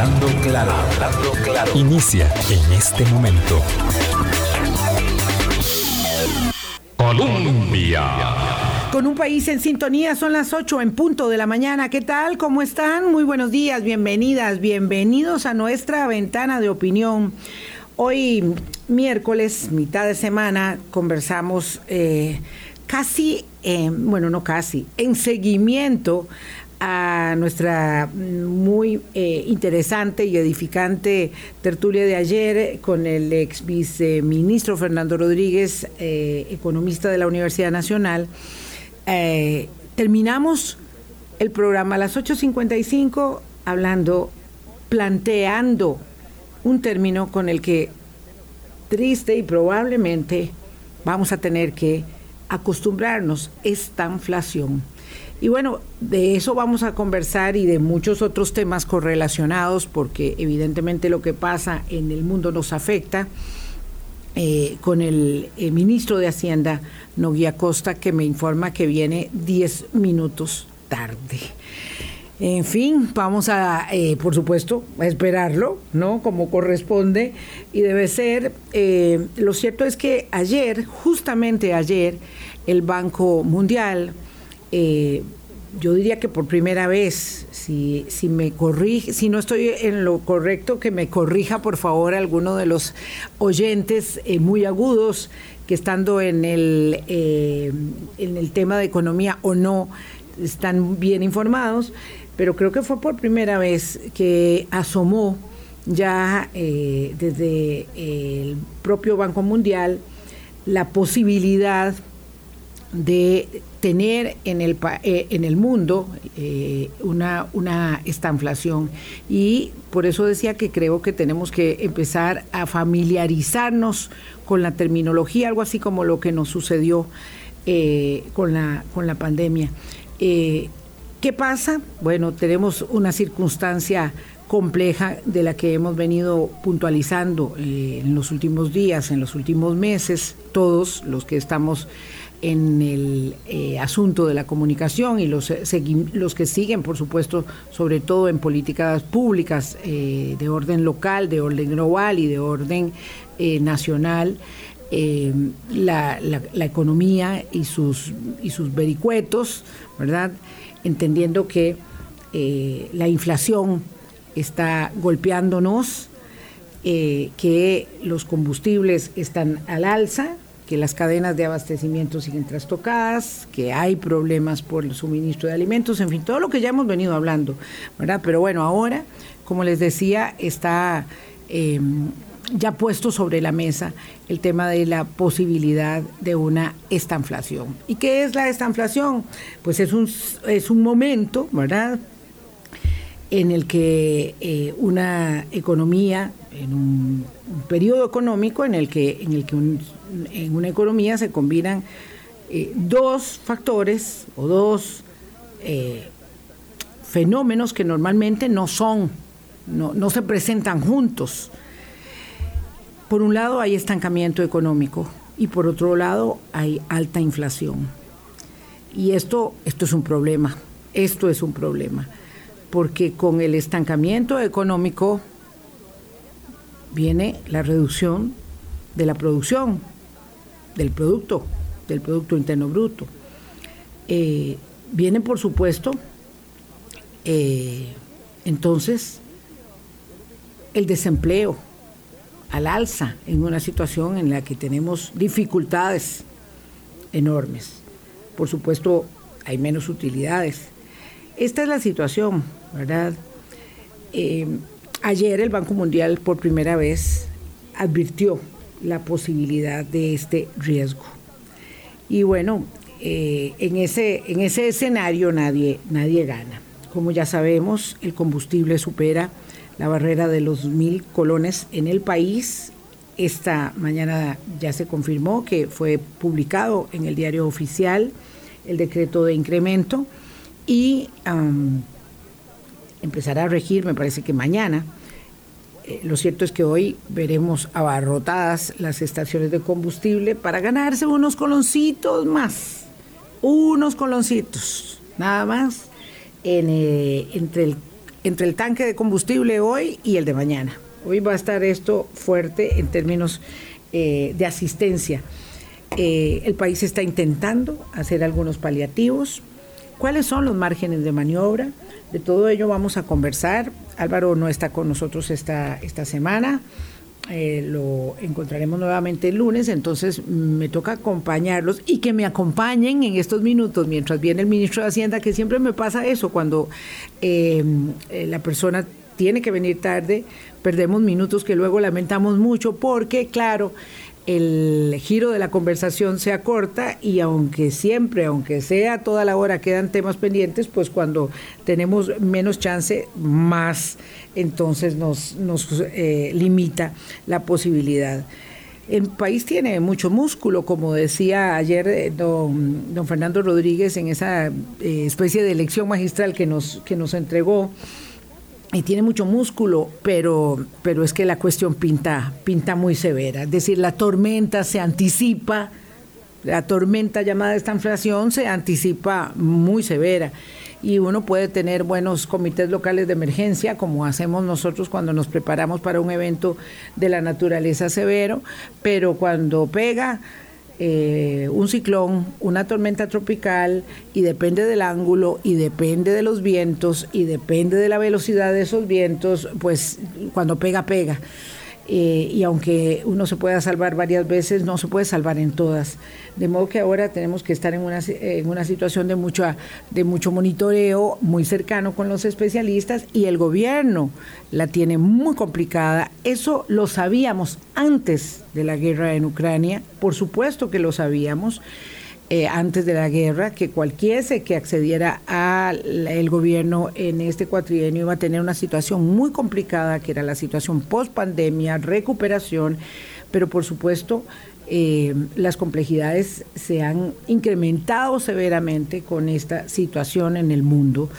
Hablando hablando. Inicia en este momento. Colombia. Con un país en sintonía, son las 8 en punto de la mañana. ¿Qué tal? ¿Cómo están? Muy buenos días, bienvenidas, bienvenidos a nuestra ventana de opinión. Hoy, miércoles, mitad de semana, conversamos eh, casi, eh, bueno, no casi, en seguimiento a nuestra muy eh, interesante y edificante tertulia de ayer con el ex viceministro Fernando Rodríguez, eh, economista de la Universidad Nacional. Eh, terminamos el programa a las 8.55 hablando, planteando un término con el que triste y probablemente vamos a tener que acostumbrarnos, esta inflación. Y bueno, de eso vamos a conversar y de muchos otros temas correlacionados, porque evidentemente lo que pasa en el mundo nos afecta. Eh, con el, ministro de Hacienda, Noguía Costa, que me informa que viene 10 minutos tarde. En fin, vamos a, eh, por supuesto, a esperarlo, ¿no? Como corresponde y debe ser. Eh, lo cierto es que ayer, justamente ayer, el Banco Mundial eh, yo diría que por primera vez, si, si me corrige, si no estoy en lo correcto, que me corrija por favor alguno de los oyentes eh, muy agudos que estando en el, eh, en el tema de economía o no están bien informados, pero creo que fue por primera vez que asomó ya desde el propio Banco Mundial la posibilidad de tener en el, eh, en el mundo eh, una, una estanflación. Y por eso decía que creo que tenemos que empezar a familiarizarnos con la terminología, algo así como lo que nos sucedió eh, con, la, con la pandemia. ¿Qué pasa? Bueno, tenemos una circunstancia compleja de la que hemos venido puntualizando en los últimos días, en los últimos meses, todos los que estamos en el eh, asunto de la comunicación y los, eh, los que siguen, por supuesto, sobre todo en políticas públicas eh, de orden local, de orden global y de orden nacional, la, la, economía y sus, y sus vericuetos, ¿verdad? Entendiendo que la inflación está golpeándonos, que los combustibles están al alza, que las cadenas de abastecimiento siguen trastocadas, que hay problemas por el suministro de alimentos, en fin, todo lo que ya hemos venido hablando, ¿verdad? Pero bueno, ahora, como les decía, está em, ya puesto sobre la mesa el tema de la posibilidad de una estanflación. ¿Y qué es la estanflación? Pues es un, es un momento, ¿verdad? en el que eh, una economía, en un, periodo económico en el que, en, el que en una economía se combinan eh, dos factores o dos eh, fenómenos que normalmente no son, no, no se presentan juntos. Por un lado hay estancamiento económico y por otro lado hay alta inflación. Y esto, esto es un problema, esto es un problema porque con el estancamiento económico viene la reducción de la producción, del producto, del Producto Interno Bruto. Eh, viene, por supuesto, eh, entonces, el desempleo al alza en una situación en la que tenemos dificultades enormes. Por supuesto, hay menos utilidades. Esta es la situación. ¿verdad? Eh, ayer el Banco Mundial por primera vez advirtió la posibilidad de este riesgo. Y bueno, eh, en, ese, en ese escenario nadie, nadie gana. Como ya sabemos, el combustible supera la barrera de los mil colones en el país. Esta mañana ya se confirmó que fue publicado en el diario oficial el decreto de incremento y empezará a regir, me parece que mañana. Eh, lo cierto es que hoy veremos abarrotadas las estaciones de combustible para ganarse unos coloncitos más, unos coloncitos, nada más, eh, entre el tanque de combustible hoy y el de mañana. Hoy va a estar esto fuerte en términos eh, de asistencia. El país está intentando hacer algunos paliativos. ¿Cuáles son los márgenes de maniobra? De todo ello vamos a conversar. Álvaro no está con nosotros esta, esta semana. Eh, lo encontraremos nuevamente el lunes, entonces me toca acompañarlos y que me acompañen en estos minutos mientras viene el ministro de Hacienda, que siempre me pasa eso, cuando eh, eh, la persona tiene que venir tarde, perdemos minutos que luego lamentamos mucho porque, claro, el giro de la conversación se acorta y aunque siempre, aunque sea toda la hora, quedan temas pendientes, pues cuando tenemos menos chance, más entonces nos, nos eh, limita la posibilidad. El país tiene mucho músculo, como decía ayer eh, don, don Fernando Rodríguez en esa eh, especie de elección magistral que nos, que nos entregó y tiene mucho músculo, pero, pero es que la cuestión pinta, pinta muy severa. Es decir, la tormenta se anticipa, la tormenta llamada esta inflación se anticipa muy severa. Y uno puede tener buenos comités locales de emergencia, como hacemos nosotros cuando nos preparamos para un evento de la naturaleza severo, pero cuando pega, eh, un ciclón, una tormenta tropical y depende del ángulo y depende de los vientos y depende de la velocidad de esos vientos, pues cuando pega, pega. Eh, y aunque uno se pueda salvar varias veces, no se puede salvar en todas. De modo que ahora tenemos que estar en una, en una situación de mucho, de mucho monitoreo, muy cercano con los especialistas y el gobierno la tiene muy complicada. Eso lo sabíamos antes de la guerra en Ucrania, por supuesto que lo sabíamos. Eh, antes de la guerra, que cualquiera que accediera al gobierno en este cuatrienio iba a tener una situación muy complicada, que era la situación post pandemia, recuperación, pero por supuesto eh, las complejidades se han incrementado severamente con esta situación en el mundo.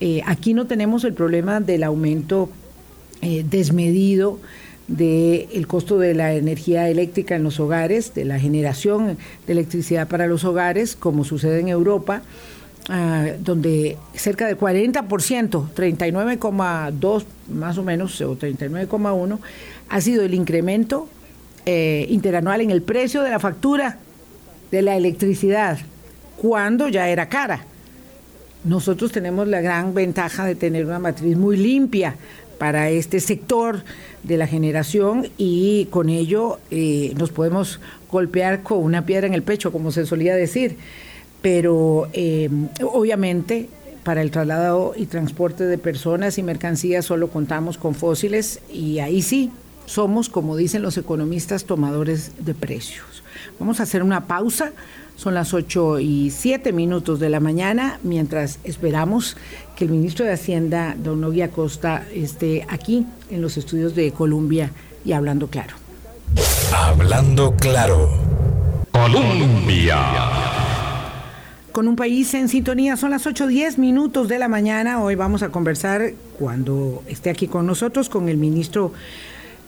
Eh, aquí no tenemos el problema del aumento desmedido del costo de la energía eléctrica en los hogares, de la generación de electricidad para los hogares, como sucede en Europa, ah, donde cerca del 40%, 39,2 más o menos, o 39,1, ha sido el incremento eh, interanual en el precio de la factura de la electricidad, cuando ya era cara. Nosotros tenemos la gran ventaja de tener una matriz muy limpia para este sector de la generación y con ello eh, nos podemos golpear con una piedra en el pecho, como se solía decir. Pero eh, obviamente para el traslado y transporte de personas y mercancías solo contamos con fósiles y ahí sí somos, como dicen los economistas, tomadores de precios. Vamos a hacer una pausa. Son las 8 y 7 minutos de la mañana, mientras esperamos que el ministro de Hacienda, don Nogui Acosta, esté aquí en los estudios de Colombia y hablando claro. Hablando claro. Colombia. Con un país en sintonía, son las 8.10 minutos de la mañana. Hoy vamos a conversar, cuando esté aquí con nosotros, con el ministro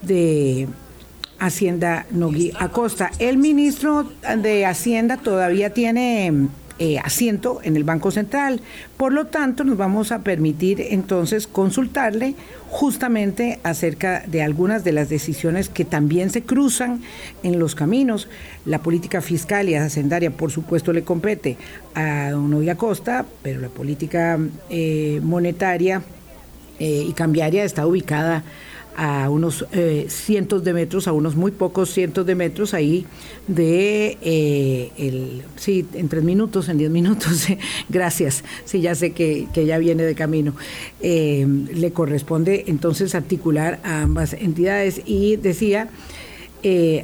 de Hacienda Nogui Acosta. El ministro de Hacienda todavía tiene eh, asiento en el Banco Central. Por lo tanto, nos vamos a permitir entonces consultarle justamente acerca de algunas de las decisiones que también se cruzan en los caminos. La política fiscal y hacendaria, por supuesto, le compete a don Nogui Acosta, pero la política eh, monetaria eh, y cambiaria está ubicada a unos eh, cientos de metros, a unos muy pocos cientos de metros ahí de, eh, el, sí, en tres minutos, en diez minutos, gracias, sí, ya sé que, que ya viene de camino. Eh, le corresponde entonces articular a ambas entidades y decía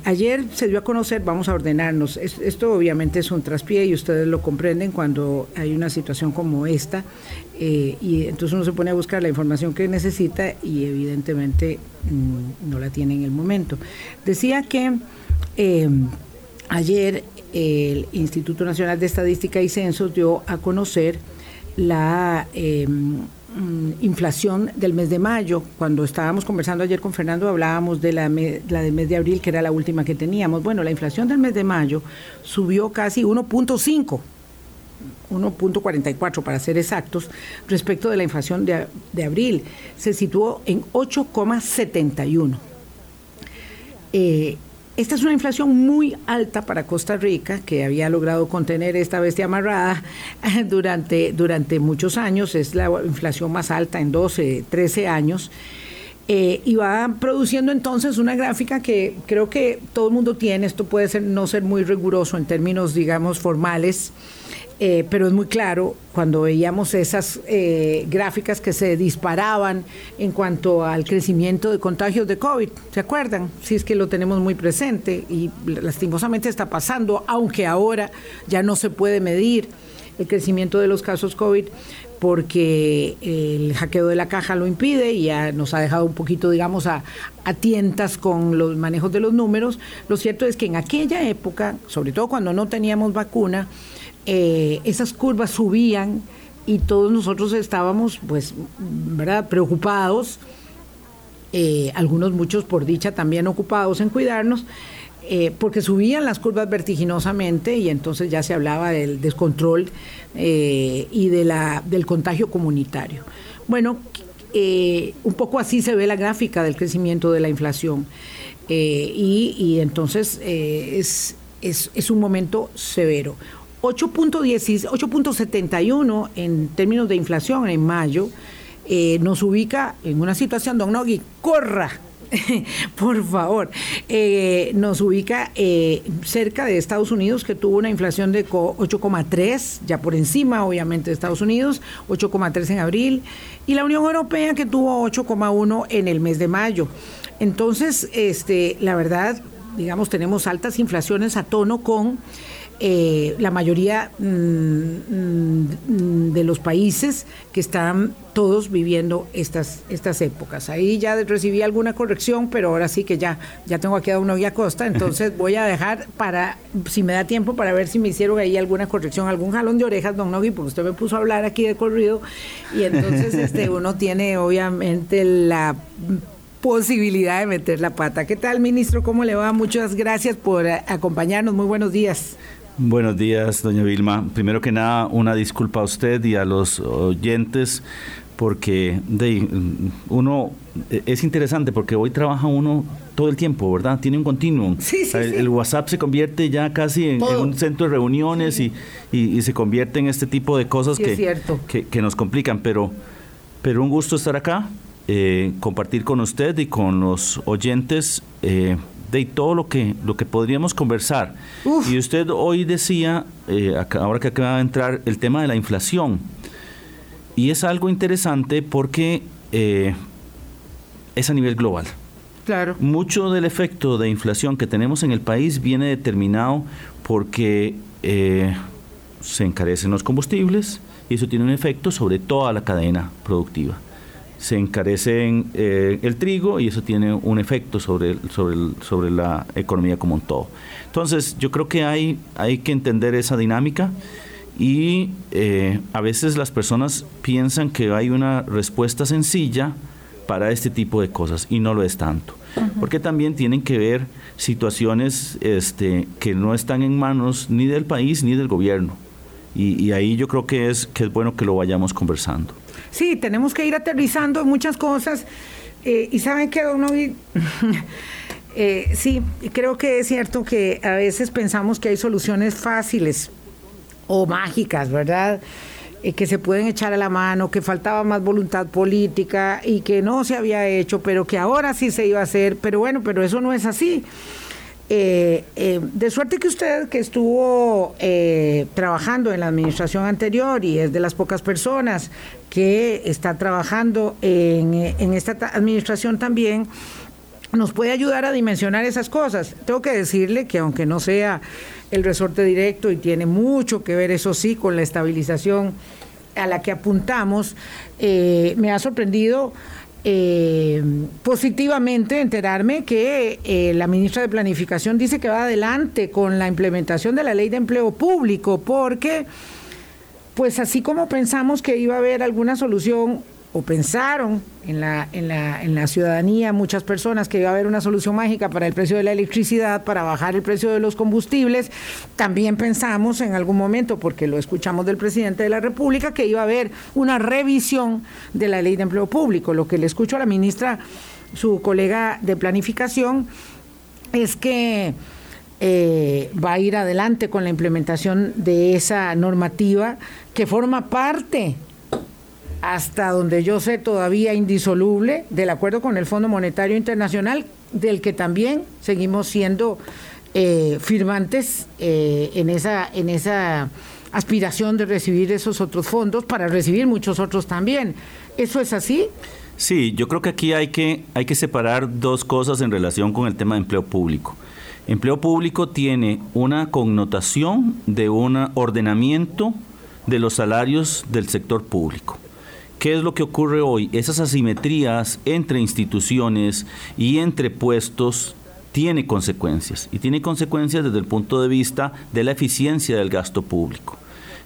ayer se dio a conocer, vamos a ordenarnos, esto obviamente es un traspié y ustedes lo comprenden cuando hay una situación como esta, eh, y entonces uno se pone a buscar la información que necesita y evidentemente mm, no la tiene en el momento. Decía que eh, ayer el Instituto Nacional de Estadística y Censos dio a conocer la Mm, inflación del mes de mayo. Cuando estábamos conversando ayer con Fernando hablábamos de la del mes de abril, que era la última que teníamos. Bueno, la inflación del mes de mayo subió casi 1.5 1.44 para ser exactos, respecto de la inflación de, abril. Se situó en 8,71. Eh, esta es una inflación muy alta para Costa Rica, que había logrado contener esta bestia amarrada durante, durante muchos años. Es la inflación más alta en 12, 13 años. Eh, y va produciendo entonces una gráfica que creo que todo el mundo tiene. Esto puede ser, no ser muy riguroso en términos, digamos, formales. Eh, pero es muy claro cuando veíamos esas eh, gráficas que se disparaban en cuanto al crecimiento de contagios de COVID. ¿Se acuerdan? Si es que lo tenemos muy presente y lastimosamente está pasando, aunque ahora ya no se puede medir el crecimiento de los casos COVID porque el hackeo de la caja lo impide y ya nos ha dejado un poquito, digamos, a, a, tientas con los manejos de los números. Lo cierto es que en aquella época, sobre todo cuando no teníamos vacuna, eh, esas curvas subían y todos nosotros estábamos, pues, ¿verdad?, preocupados, eh, algunos, muchos por dicha, también ocupados en cuidarnos, eh, porque subían las curvas vertiginosamente y entonces ya se hablaba del descontrol y de la, del contagio comunitario. Bueno, un poco así se ve la gráfica del crecimiento de la inflación. Y, entonces es, es, es un momento severo. 8.71 en términos de inflación en mayo, eh, nos ubica en una situación, don Nogui, corra, por favor, eh, nos ubica eh, cerca de Estados Unidos, que tuvo una inflación de 8,3, ya por encima, obviamente, de Estados Unidos, 8,3 en abril, y la Unión Europea, que tuvo 8,1 en el mes de mayo. Entonces, este, la verdad, digamos, tenemos altas inflaciones a tono con eh, la mayoría mm, mm, de los países que están todos viviendo estas, estas épocas. Ahí ya recibí alguna corrección, pero ahora sí que ya, ya tengo aquí a uno a Costa, entonces voy a dejar para, si me da tiempo, para ver si me hicieron ahí alguna corrección, algún jalón de orejas, don Nogui, porque usted me puso a hablar aquí de corrido, y entonces este uno tiene obviamente la posibilidad de meter la pata. ¿Qué tal, ministro? ¿Cómo le va? Muchas gracias por acompañarnos. Muy buenos días. Buenos días, doña Vilma. Primero que nada, una disculpa a usted y a los oyentes porque de, uno e, es interesante porque hoy trabaja uno todo el tiempo, ¿verdad? Tiene un continuum. Sí, sí, el, WhatsApp se convierte ya casi en, un centro de reuniones y, y, se convierte en este tipo de cosas que, que, que, nos complican, pero, pero un gusto estar acá, eh, compartir con usted y con los oyentes. Eh, de todo lo que, lo que podríamos conversar. Y usted hoy decía, eh, ahora que acaba de entrar, el tema de la inflación. Y es algo interesante porque eh, es a nivel global. Claro. Mucho del efecto de inflación que tenemos en el país viene determinado porque eh, se encarecen los combustibles y eso tiene un efecto sobre toda la cadena productiva se encarece eh, el trigo y eso tiene un efecto sobre, sobre, sobre la economía como un todo. Entonces, yo creo que hay, hay que entender esa dinámica y eh, a veces las personas piensan que hay una respuesta sencilla para este tipo de cosas y no lo es tanto. Porque también tienen que ver situaciones este, que no están en manos ni del país ni del gobierno. Y, ahí yo creo que es, que es bueno que lo vayamos conversando. Sí, tenemos que ir aterrizando muchas cosas. Eh, y saben que uno... eh, sí, creo que es cierto que a veces pensamos que hay soluciones fáciles o mágicas, ¿verdad? Eh, que se pueden echar a la mano, que faltaba más voluntad política y que no se había hecho, pero que ahora sí se iba a hacer. Pero bueno, pero eso no es así. Eh, eh, de suerte que usted, que estuvo eh, trabajando en la administración anterior y es de las pocas personas que está trabajando en, en esta administración también, nos puede ayudar a dimensionar esas cosas. Tengo que decirle que aunque no sea el resorte directo y tiene mucho que ver, eso sí, con la estabilización a la que apuntamos, me ha sorprendido eh, positivamente enterarme que eh, la ministra de Planificación dice que va adelante con la implementación de la ley de empleo público, porque, pues así como pensamos que iba a haber alguna solución o pensaron en la, en, la, en la ciudadanía muchas personas que iba a haber una solución mágica para el precio de la electricidad, para bajar el precio de los combustibles. También pensamos en algún momento, porque lo escuchamos del presidente de la República, que iba a haber una revisión de la ley de empleo público. Lo que le escucho a la ministra, su colega de planificación, es que eh, va a ir adelante con la implementación de esa normativa que forma parte hasta donde yo sé todavía indisoluble del acuerdo con el Fondo Monetario Internacional, del que también seguimos siendo eh, firmantes eh, en, esa, aspiración de recibir esos otros fondos para recibir muchos otros también. ¿Eso es así? Sí, yo creo que aquí hay que, hay que separar dos cosas en relación con el tema de empleo público. Empleo público tiene una connotación de un ordenamiento de los salarios del sector público. ¿Qué es lo que ocurre hoy? Esas asimetrías entre instituciones y entre puestos tiene consecuencias y tiene consecuencias desde el punto de vista de la eficiencia del gasto público.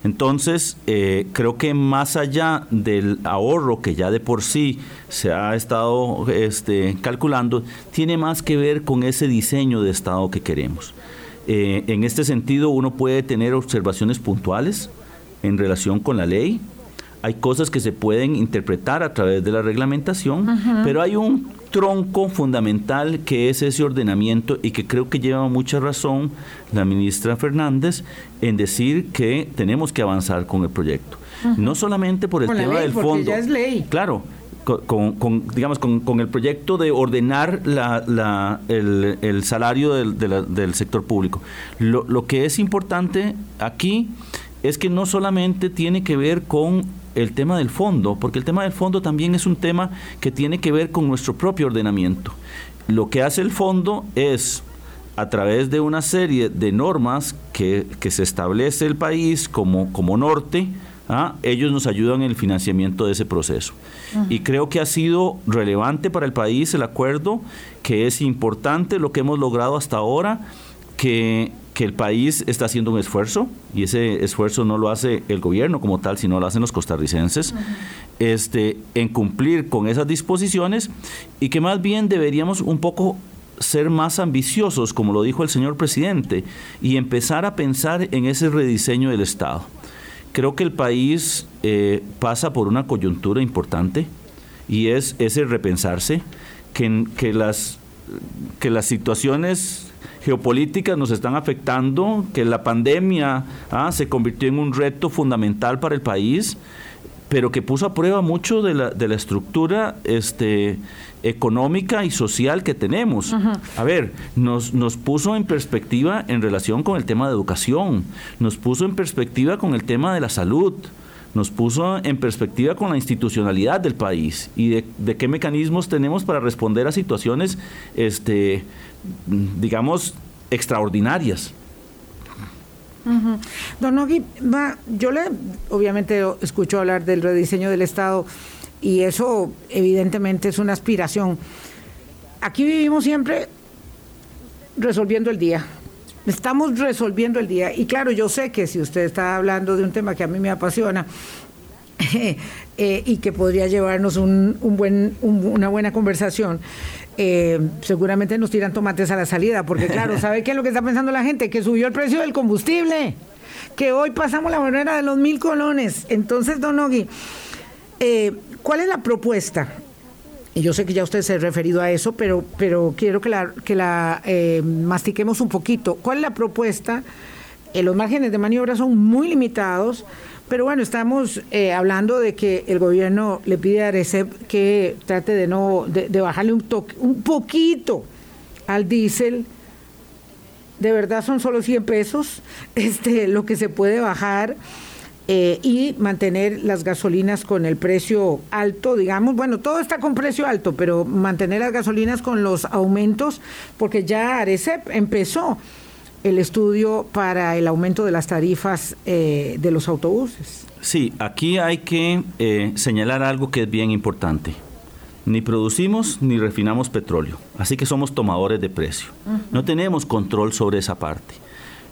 Entonces, eh, creo que más allá del ahorro que ya de por sí se ha estado este, calculando, tiene más que ver con ese diseño de Estado que queremos. Eh, en este sentido, uno puede tener observaciones puntuales en relación con la ley, hay cosas que se pueden interpretar a través de la reglamentación, pero hay un tronco fundamental que es ese ordenamiento y que creo que lleva mucha razón la ministra Fernández en decir que tenemos que avanzar con el proyecto. No solamente por el tema del fondo. Ya es ley. Claro, con, digamos, con, el proyecto de ordenar la, el, salario del, del sector público. Lo, lo que es importante aquí es que no solamente tiene que ver con el tema del fondo, porque el tema del fondo también es un tema que tiene que ver con nuestro propio ordenamiento. Lo que hace el fondo es, a través de una serie de normas que, se establece el país como, como norte, ¿ah? ellos nos ayudan en el financiamiento de ese proceso. Y creo que ha sido relevante para el país el acuerdo, que es importante lo que hemos logrado hasta ahora, que que el país está haciendo un esfuerzo y ese esfuerzo no lo hace el gobierno como tal, sino lo hacen los costarricenses, este, en cumplir con esas disposiciones y que más bien deberíamos un poco ser más ambiciosos, como lo dijo el señor presidente, y empezar a pensar en ese rediseño del Estado. Creo que el país eh, pasa por una coyuntura importante y es ese repensarse, que, que, las, que las situaciones geopolíticas nos están afectando, que la pandemia ah, se convirtió en un reto fundamental para el país, pero que puso a prueba mucho de la, de la estructura este, económica y social que tenemos. A ver, nos, nos puso en perspectiva en relación con el tema de educación, nos puso en perspectiva con el tema de la salud, nos puso en perspectiva con la institucionalidad del país y de, de, qué mecanismos tenemos para responder a situaciones este, digamos, extraordinarias. Don Nogui, yo le obviamente escucho hablar del rediseño del Estado y eso evidentemente es una aspiración. Aquí vivimos siempre resolviendo el día. Estamos resolviendo el día. Y claro, yo sé que si usted está hablando de un tema que a mí me apasiona, eh, y que podría llevarnos un, una buena conversación. Eh, seguramente nos tiran tomates a la salida, porque claro, ¿sabe qué es lo que está pensando la gente? Que subió el precio del combustible, que hoy pasamos la barrera de los mil colones. Entonces, don Nogui, eh, ¿cuál es la propuesta? Y yo sé que ya usted se ha referido a eso, pero, pero quiero que la, que la mastiquemos un poquito. ¿Cuál es la propuesta? los márgenes de maniobra son muy limitados pero bueno, estamos eh, hablando de que el gobierno le pide a Arecep que trate de no de, bajarle un, toque, un poquito al diésel. De verdad son solo 100 pesos este, lo que se puede bajar. Eh, y mantener las gasolinas con el precio alto, digamos, bueno, todo está con precio alto, pero mantener las gasolinas con los aumentos, porque ya Arecep empezó el estudio para el aumento de las tarifas eh, de los autobuses. Sí, aquí hay que eh, señalar algo que es bien importante. Ni producimos ni refinamos petróleo, así que somos tomadores de precio. No tenemos control sobre esa parte.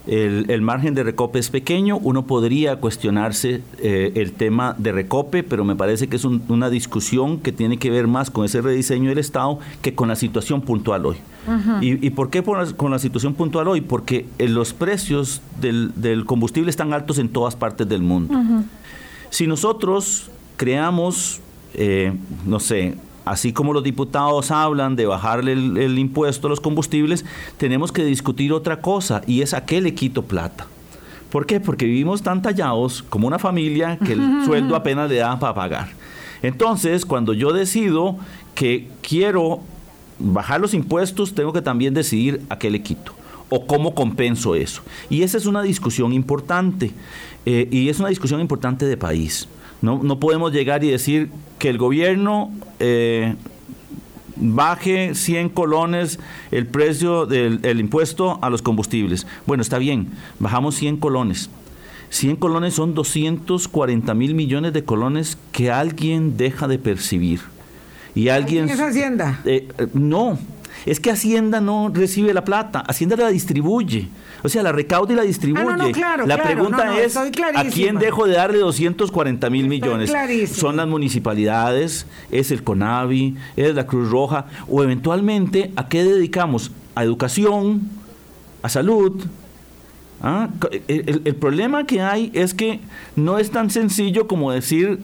El, margen de recope es pequeño, uno podría cuestionarse eh, el tema de recope, pero me parece que es una discusión que tiene que ver más con ese rediseño del Estado que con la situación puntual hoy. ¿Y, por qué con la situación puntual hoy? Porque eh, los precios del, combustible están altos en todas partes del mundo. Si nosotros creamos, eh, no sé, así como los diputados hablan de bajarle el, impuesto a los combustibles, tenemos que discutir otra cosa y es a qué le quito plata. ¿Por qué? Porque vivimos tan tallados como una familia que el sueldo apenas le da para pagar. Entonces, cuando yo decido que quiero bajar los impuestos, tengo que también decidir a qué le quito o cómo compenso eso. Y esa es una discusión importante eh, y es una discusión importante de país. No, no podemos llegar y decir que el gobierno eh, baje 100 colones el precio del impuesto a los combustibles. Bueno, está bien, bajamos 100 colones. 100 colones son 240 mil millones de colones que alguien deja de percibir. Y alguien... ¿Es Hacienda? Eh, no, es que Hacienda no recibe la plata, Hacienda la distribuye. O sea, la recauda y la distribuye. Ah, la pregunta es, ¿a quién dejo de darle 240 mil millones? Son las municipalidades, es el CONAVI, es la Cruz Roja, o eventualmente, ¿a qué dedicamos? A educación, a salud. ¿Ah? El, el, problema que hay es que no es tan sencillo como decir,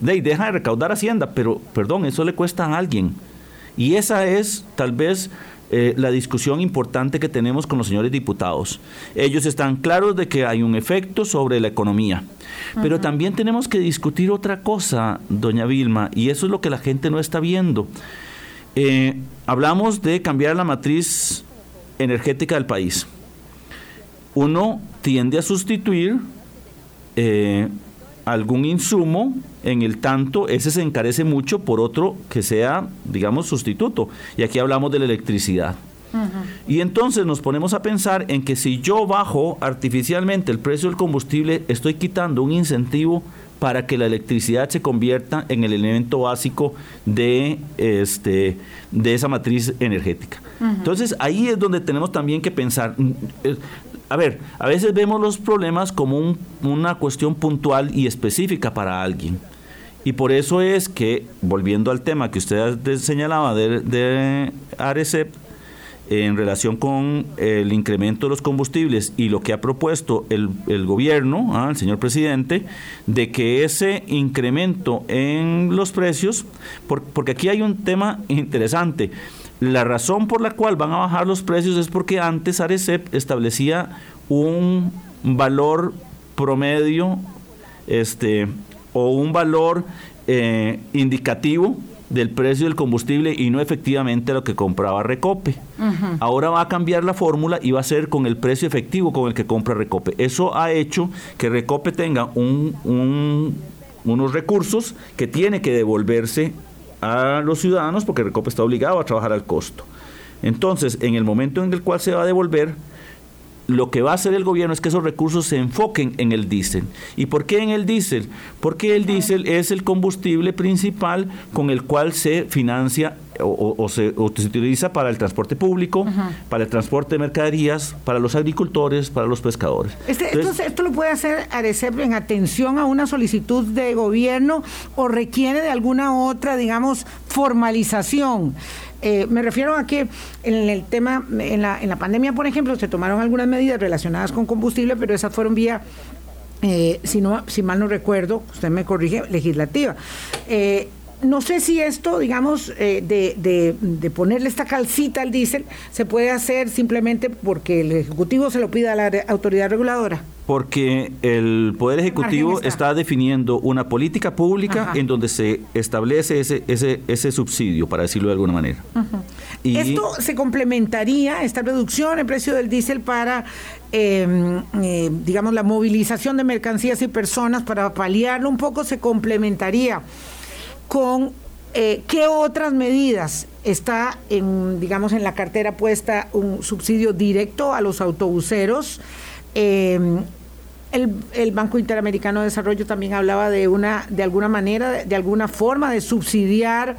deja de recaudar Hacienda, pero perdón, eso le cuesta a alguien. Y esa es tal vez eh, la discusión importante que tenemos con los señores diputados. Ellos están claros de que hay un efecto sobre la economía. Pero también tenemos que discutir otra cosa, doña Vilma, y eso es lo que la gente no está viendo. Eh, hablamos de cambiar la matriz energética del país. Uno tiende a sustituir eh, algún insumo, en el tanto ese se encarece mucho por otro que sea, digamos, sustituto. Y aquí hablamos de la electricidad. Y entonces nos ponemos a pensar en que si yo bajo artificialmente el precio del combustible, estoy quitando un incentivo para que la electricidad se convierta en el elemento básico de, este, de esa matriz energética. Entonces ahí es donde tenemos también que pensar, mm, a ver, a veces vemos los problemas como una cuestión puntual y específica para alguien. Y por eso es que, volviendo al tema que usted señalaba de, de Arecep, en relación con el incremento de los combustibles y lo que ha propuesto el, gobierno, ¿ah? el señor presidente, de que ese incremento en los precios, porque aquí hay un tema interesante, la razón por la cual van a bajar los precios es porque antes Arecep establecía un valor promedio este, o un valor eh, indicativo del precio del combustible y no efectivamente lo que compraba Recope. Ahora va a cambiar la fórmula y va a ser con el precio efectivo con el que compra Recope. Eso ha hecho que Recope tenga un, unos recursos que tiene que devolverse a los ciudadanos porque Recope está obligado a trabajar al costo. Entonces, en el momento en el cual se va a devolver, lo que va a hacer el gobierno es que esos recursos se enfoquen en el diésel. ¿Y por qué en el diésel? Porque el diésel es el combustible principal con el cual se financia o, se, utiliza para el transporte público, para el transporte de mercaderías, para los agricultores, para los pescadores. Este, esto, lo puede hacer ARECEP en atención a una solicitud de gobierno o requiere de alguna otra, digamos, formalización. Eh, me refiero a que en el tema, en la, en la pandemia, por ejemplo, se tomaron algunas medidas relacionadas con combustible, pero esas fueron vía eh, si, no, si mal no recuerdo, usted me corrige, legislativa. Eh, no sé si esto, digamos, de, de, de, ponerle esta calcita al diésel se puede hacer simplemente porque el Ejecutivo se lo pida a la autoridad reguladora porque el Poder Ejecutivo está. definiendo una política pública en donde se establece ese, ese, ese subsidio, para decirlo de alguna manera. y Esto se complementaría, esta reducción en precio del diésel para, em, eh, digamos, la movilización de mercancías y personas, para paliarlo un poco, se complementaría con eh, qué otras medidas está en, digamos, en la cartera puesta un subsidio directo a los autobuseros. Eh, el, Banco Interamericano de Desarrollo también hablaba de una, de alguna manera, de, alguna forma de subsidiar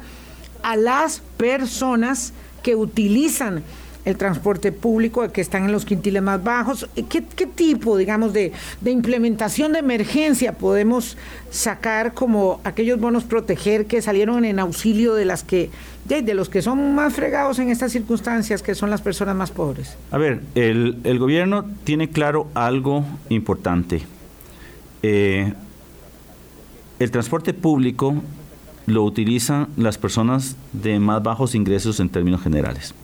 a las personas que utilizan el transporte público, que están en los quintiles más bajos. ¿Qué, qué tipo, digamos, de, de, implementación de emergencia podemos sacar como aquellos bonos proteger que salieron en auxilio de las que de, de, los que son más fregados en estas circunstancias, que son las personas más pobres? A ver, el, el gobierno tiene claro algo importante. Eh, el transporte público lo utilizan las personas de más bajos ingresos en términos generales.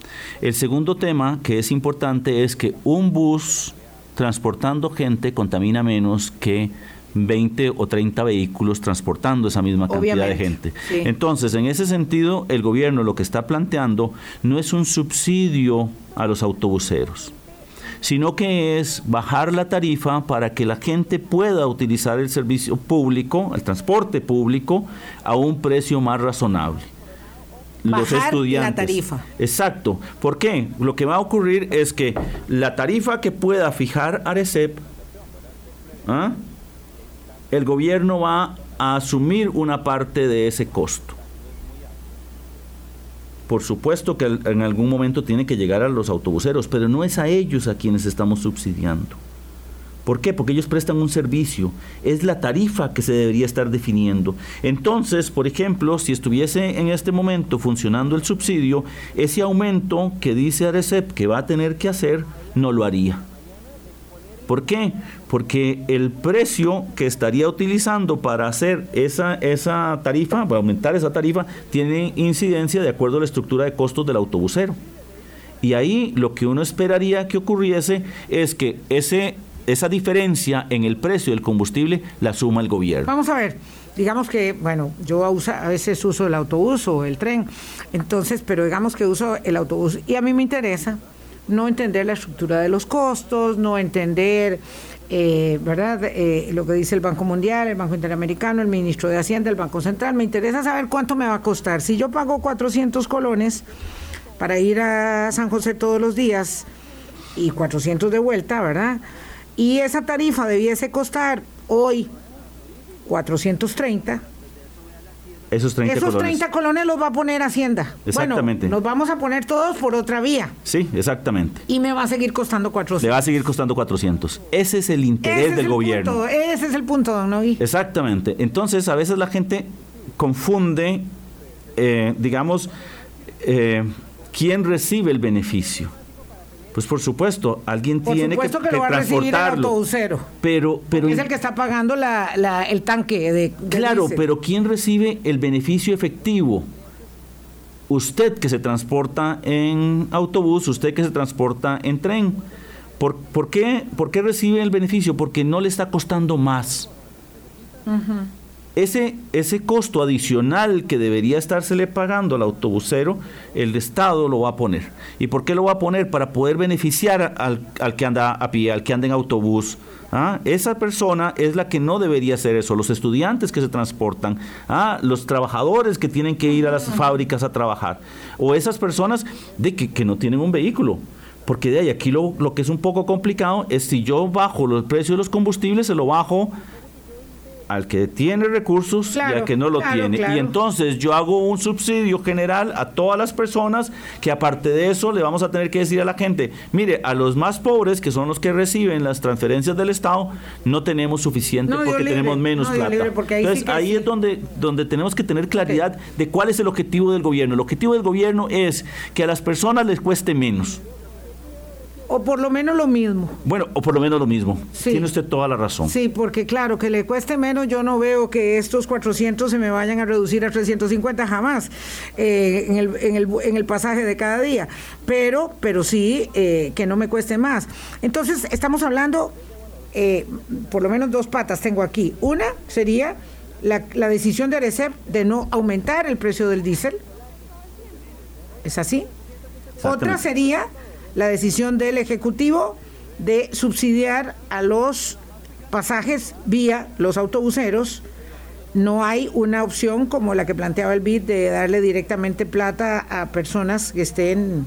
El segundo tema que es importante es que un bus transportando gente contamina menos que 20 o 30 vehículos transportando esa misma cantidad Obviamente, de gente. Sí. Entonces, en ese sentido, el gobierno lo que está planteando no es un subsidio a los autobuseros sino que es bajar la tarifa para que la gente pueda utilizar el servicio público, el transporte público, a un precio más razonable. Bajar los estudiantes. la tarifa. Exacto. ¿Por qué? Lo que va a ocurrir es que la tarifa que pueda fijar Arecep, ¿ah? el gobierno va a asumir una parte de ese costo. Por supuesto que en algún momento tiene que llegar a los autobuseros, pero no es a ellos a quienes estamos subsidiando. ¿Por qué? Porque ellos prestan un servicio. Es la tarifa que se debería estar definiendo. Entonces, por ejemplo, si estuviese en este momento funcionando el subsidio, ese aumento que dice Arecep que va a tener que hacer, no lo haría. ¿Por qué? Porque el precio que estaría utilizando para hacer esa, esa tarifa, para aumentar esa tarifa, tiene incidencia de acuerdo a la estructura de costos del autobusero. Y ahí lo que uno esperaría que ocurriese es que ese, esa diferencia en el precio del combustible la suma el gobierno. Vamos a ver digamos que, bueno, yo a veces uso el autobús o el tren, entonces, pero digamos que uso el autobús y a mí me interesa no entender la estructura de los costos, no entender, eh, ¿verdad?, eh, lo que dice el Banco Mundial, el Banco Interamericano, el Ministro de Hacienda, el Banco Central. Me interesa saber cuánto me va a costar. Si yo pago 400 colones para ir a San José todos los días y 400 de vuelta, ¿verdad? Y esa tarifa debiese costar hoy 430 esos 30 Esos colones. 30 colones los va a poner Hacienda. Exactamente. Bueno, nos vamos a poner todos por otra vía. Sí, exactamente. Y me va a seguir costando 400. Le va a seguir costando 400. Ese es el interés Ese del el gobierno. Punto, ese es el punto, don Novi. Exactamente. Entonces, a veces la gente confunde, eh, digamos, eh, quién recibe el beneficio. Pues por supuesto, alguien Por tiene que, supuesto que, lo va a recibir el transportarlo. autobusero. Pero, pero es el que está pagando la, la- el tanque de, de Claro, diésel. pero ¿quién recibe el beneficio efectivo? Usted que se transporta en autobús, usted que se transporta en tren. ¿Por, por qué, ¿Por qué recibe el beneficio? Porque no le está costando más. Ese, ese costo adicional que debería estársele pagando al autobusero, el Estado lo va a poner. ¿Y por qué lo va a poner? Para poder beneficiar al, al que anda a pie, al que anda en autobús. ¿ah? Esa persona es la que no debería hacer eso. Los estudiantes que se transportan, ¿ah? los trabajadores que tienen que ir a las fábricas a trabajar, o esas personas de que, que no tienen un vehículo. Porque de ahí aquí lo, lo que es un poco complicado es si yo bajo los precios de los combustibles, se lo bajo al que tiene recursos y al que no lo claro, tiene. claro. Y entonces yo hago un subsidio general a todas las personas que aparte de eso le vamos a tener que decir a la gente, mire, a los más pobres, que son los que reciben las transferencias del Estado, no tenemos suficiente No, porque libre, tenemos menos no, plata. ahí entonces ahí sí. es donde, donde tenemos que tener claridad de cuál es el objetivo del gobierno. El objetivo del gobierno es que a las personas les cueste menos. O por lo menos lo mismo. Bueno, o por lo menos lo mismo. Sí. Tiene usted toda la razón. Sí, porque claro, que le cueste menos, yo no veo que estos 400 se me vayan a reducir a 350 jamás eh, en, el, en, el, en el pasaje de cada día, pero, pero sí eh, que no me cueste más. Entonces, estamos hablando, eh, por lo menos dos patas tengo aquí. Una sería la, la decisión de Arecep de no aumentar el precio del diésel. ¿Es así? Otra sería la decisión del Ejecutivo de subsidiar a los pasajes vía los autobuseros. No hay una opción como la que planteaba el BID de darle directamente plata a personas que estén,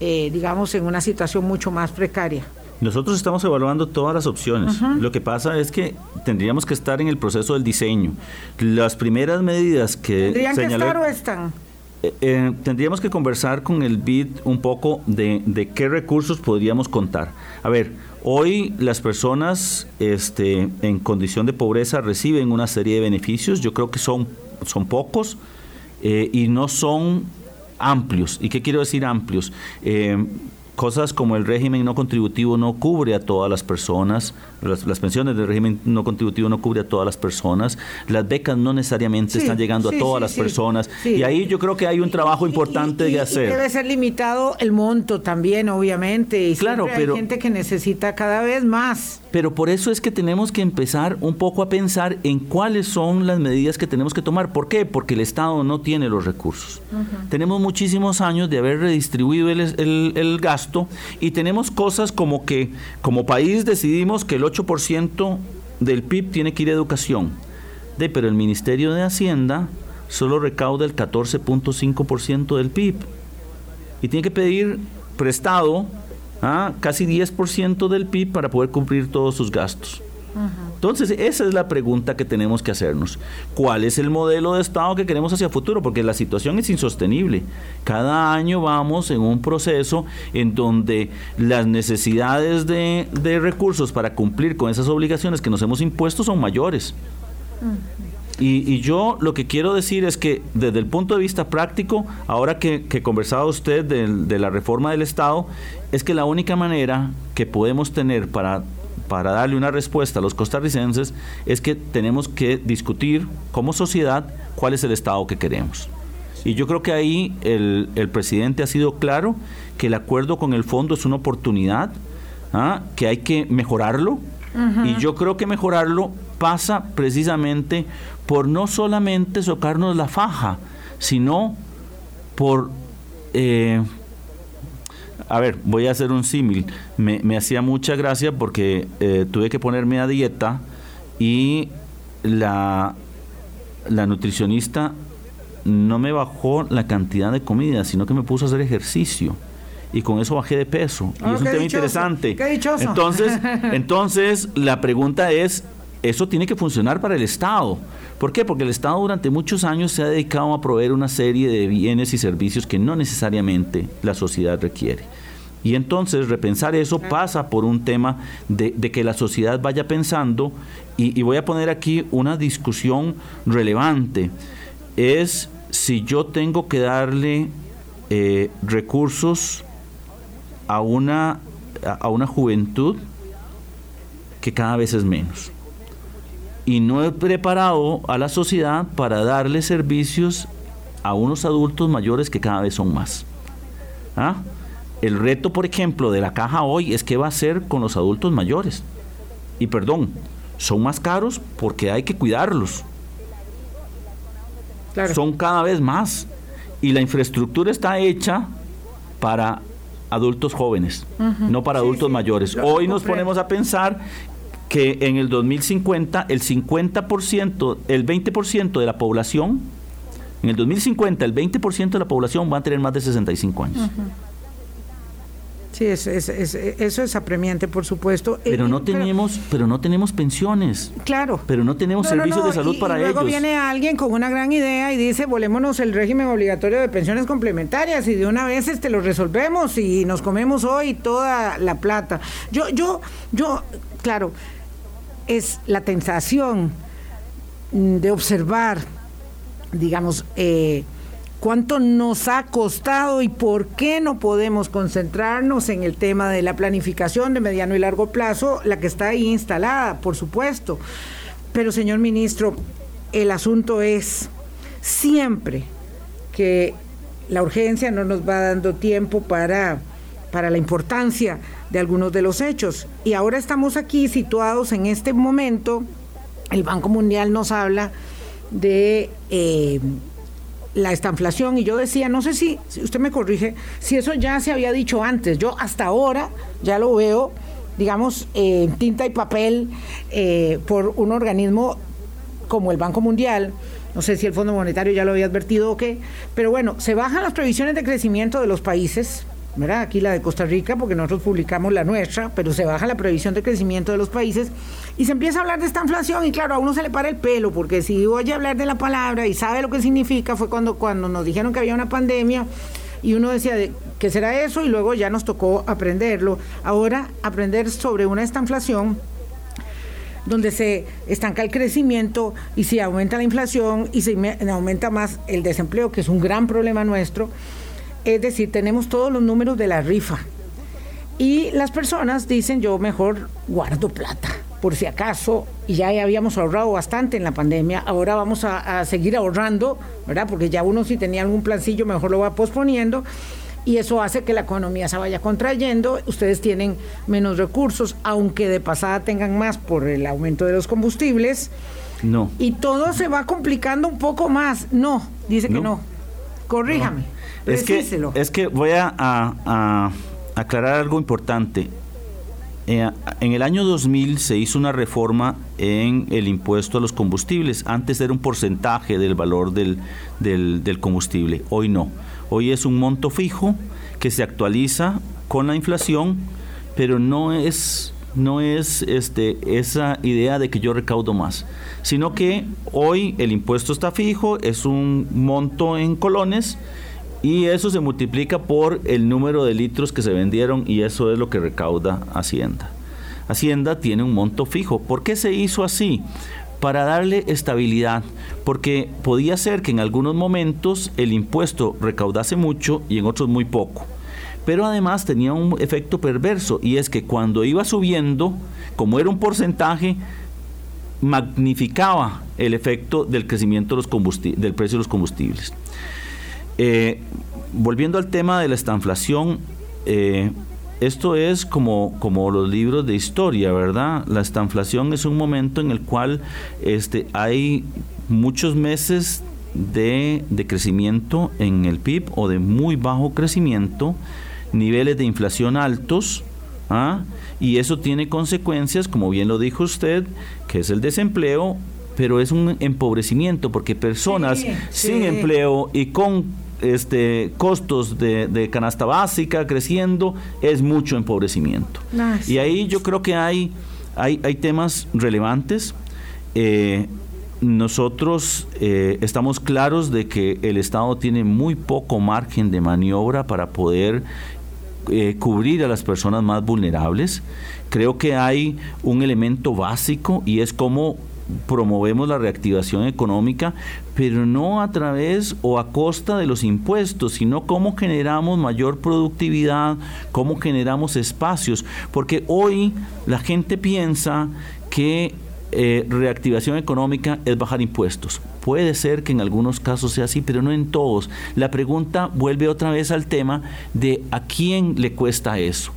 eh, digamos, en una situación mucho más precaria. Nosotros estamos evaluando todas las opciones. Lo que pasa es que tendríamos que estar en el proceso del diseño. Las primeras medidas que ¿Tendrían que estar o están? Eh, eh, tendríamos que conversar con el BID un poco de, de, qué recursos podríamos contar. A ver, hoy las personas este, en condición de pobreza reciben una serie de beneficios, yo creo que son, son pocos eh, y no son amplios. ¿Y qué quiero decir amplios? Cosas como el régimen no contributivo no cubre a todas las personas, las, pensiones del régimen no contributivo no cubre a todas las personas, las becas no necesariamente están llegando a todas las personas y ahí yo creo que hay un trabajo importante de hacer. debe ser limitado el monto también, obviamente, y claro, pero, hay gente que necesita cada vez más. Pero por eso es que tenemos que empezar un poco a pensar en cuáles son las medidas que tenemos que tomar. ¿Por qué? Porque el Estado no tiene los recursos. Tenemos muchísimos años de haber redistribuido el, el, el gasto y tenemos cosas como que como país decidimos que el 8% del PIB tiene que ir a educación. De, pero el Ministerio de Hacienda solo recauda el 14.5% del PIB y tiene que pedir prestado ¿ah? casi 10% del PIB para poder cumplir todos sus gastos. Entonces, esa es la pregunta que tenemos que hacernos. ¿Cuál es el modelo de Estado que queremos hacia el futuro? Porque la situación es insostenible. Cada año vamos en un proceso en donde las necesidades de, recursos para cumplir con esas obligaciones que nos hemos impuesto son mayores. Y, yo lo que quiero decir es que desde el punto de vista práctico, ahora que, conversaba usted de la reforma del Estado, es que la única manera que podemos tener para para darle una respuesta a los costarricenses es que tenemos que discutir como sociedad cuál es el Estado que queremos. Y yo creo que ahí el, presidente ha sido claro que el acuerdo con el fondo es una oportunidad, ¿ah? que hay que mejorarlo. Y yo creo que mejorarlo pasa precisamente por no solamente socarnos la faja, sino por eh, a ver, voy a hacer un símil. Me, hacía mucha gracia porque eh, tuve que ponerme a dieta y la, la nutricionista no me bajó la cantidad de comida, sino que me puso a hacer ejercicio y con eso bajé de peso. y es un tema interesante. Entonces, entonces, la pregunta es, ¿eso tiene que funcionar para el Estado? ¿Por qué? Porque el Estado durante muchos años se ha dedicado a proveer una serie de bienes y servicios que no necesariamente la sociedad requiere. Y entonces repensar eso pasa por un tema de, que la sociedad vaya pensando, y, voy a poner aquí una discusión relevante, es si yo tengo que darle eh, recursos a una, a una juventud que cada vez es menos. Y no he preparado a la sociedad para darle servicios a unos adultos mayores que cada vez son más. ¿Ah? El reto, por ejemplo, de la caja hoy es qué va a hacer con los adultos mayores. Y perdón, son más caros porque hay que cuidarlos. Son cada vez más. Y la infraestructura está hecha para adultos jóvenes, no para adultos mayores. Hoy nos ponemos a pensar que en el 2050 el 50%, el 20% de la población, en el 2050 el 20% de la población va a tener más de 65 años. Sí, es, eso es apremiante, por supuesto. Pero no tenemos, pero no tenemos pensiones. Claro. Pero no tenemos servicios de salud para ellos. Luego viene alguien con una gran idea y dice, volémonos el régimen obligatorio de pensiones complementarias y de una vez este lo resolvemos y nos comemos hoy toda la plata. Yo, yo, yo, claro, es la tentación de observar, digamos, eh, cuánto nos ha costado y por qué no podemos concentrarnos en el tema de la planificación de mediano y largo plazo, la que está ahí instalada, por supuesto. Pero, señor ministro, el asunto es siempre que la urgencia no nos va dando tiempo para, para la importancia de algunos de los hechos. Y ahora estamos aquí situados en este momento, el Banco Mundial nos habla de... Eh, la estanflación y yo decía, no sé si, usted me corrige, si eso ya se había dicho antes, yo hasta ahora ya lo veo, digamos, en tinta y papel eh, por un organismo como el Banco Mundial, no sé si el Fondo Monetario ya lo había advertido o qué, pero bueno, se bajan las previsiones de crecimiento de los países ¿verdad? Aquí la de Costa Rica, porque nosotros publicamos la nuestra, pero se baja la previsión de crecimiento de los países y se empieza a hablar de esta inflación y claro, a uno se le para el pelo, porque si oye hablar de la palabra y sabe lo que significa, fue cuando, cuando nos dijeron que había una pandemia y uno decía, ¿qué será eso? Y luego ya nos tocó aprenderlo. Ahora, aprender sobre una esta inflación donde se estanca el crecimiento y se aumenta la inflación y se aumenta más el desempleo, que es un gran problema nuestro. Es decir, tenemos todos los números de la rifa. Y las personas dicen, yo mejor guardo plata, por si acaso, y ya habíamos ahorrado bastante en la pandemia, ahora vamos a, a seguir ahorrando, ¿verdad? Porque ya uno si tenía algún plancillo, mejor lo va posponiendo y eso hace que la economía se vaya contrayendo, ustedes tienen menos recursos, aunque de pasada tengan más por el aumento de los combustibles. No. Y todo se va complicando un poco más. No, dice que no. Corríjame. Es, que, es que voy a, aclarar algo importante. Eh, en el año 2000 se hizo una reforma en el impuesto a los combustibles. Antes era un porcentaje del valor del, del combustible, hoy no. Hoy es un monto fijo que se actualiza con la inflación, pero no es no es este, esa idea de que yo recaudo más, sino que hoy el impuesto está fijo, es un monto en colones y eso se multiplica por el número de litros que se vendieron y eso es lo que recauda Hacienda. Hacienda tiene un monto fijo. ¿Por qué se hizo así? para darle estabilidad, porque podía ser que en algunos momentos el impuesto recaudase mucho y en otros muy poco. Pero además tenía un efecto perverso y es que cuando iba subiendo, como era un porcentaje, magnificaba el efecto del crecimiento de los del precio de los combustibles. Eh, volviendo al tema de la estanflación, eh, esto es como, como los libros de historia, ¿verdad? La estanflación es un momento en el cual este, hay muchos meses de, crecimiento en el PIB o de muy bajo crecimiento, niveles de inflación altos, ¿ah? y eso tiene consecuencias, como bien lo dijo usted, que es el desempleo, pero es un empobrecimiento porque personas sin empleo y con este, costos de, canasta básica creciendo, es mucho empobrecimiento. y ahí yo creo que hay, hay, hay temas relevantes. Eh, nosotros eh, estamos claros de que el Estado tiene muy poco margen de maniobra para poder eh, cubrir a las personas más vulnerables. Creo que hay un elemento básico y es cómo promovemos la reactivación económica, pero no a través o a costa de los impuestos, sino cómo generamos mayor productividad, cómo generamos espacios, porque hoy la gente piensa que eh, reactivación económica es bajar impuestos. Puede ser que en algunos casos sea así, pero no en todos. La pregunta vuelve otra vez al tema de a quién le cuesta eso.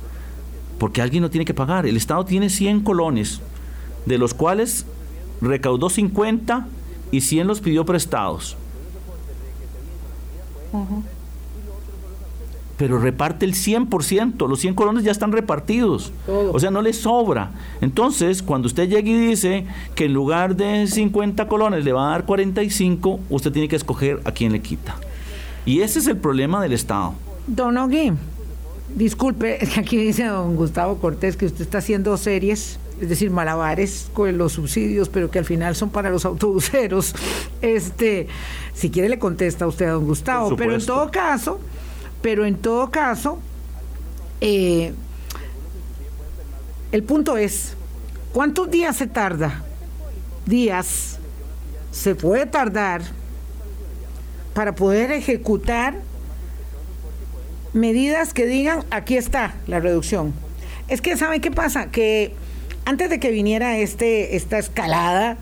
Porque alguien no tiene que pagar. El Estado tiene 100 colones, de los cuales recaudó 50 y 100 los pidió prestados. Pero reparte el 100%, los 100 colones ya están repartidos. O sea, no le sobra. Entonces, cuando usted llega y dice que en lugar de 50 colones le va a dar 45, usted tiene que escoger a quién le quita. Y ese es el problema del Estado. Don Ogui, disculpe, aquí dice don Gustavo Cortés que usted está haciendo series es decir, malabares con los subsidios, pero que al final son para los autobuseros. Este, si quiere le contesta usted a don Gustavo, pero en todo caso, pero en todo caso, eh, el punto es, ¿cuántos días se tarda? Días se puede tardar para poder ejecutar medidas que digan, aquí está la reducción. Es que, ¿saben qué pasa? Que antes de que viniera este, esta escalada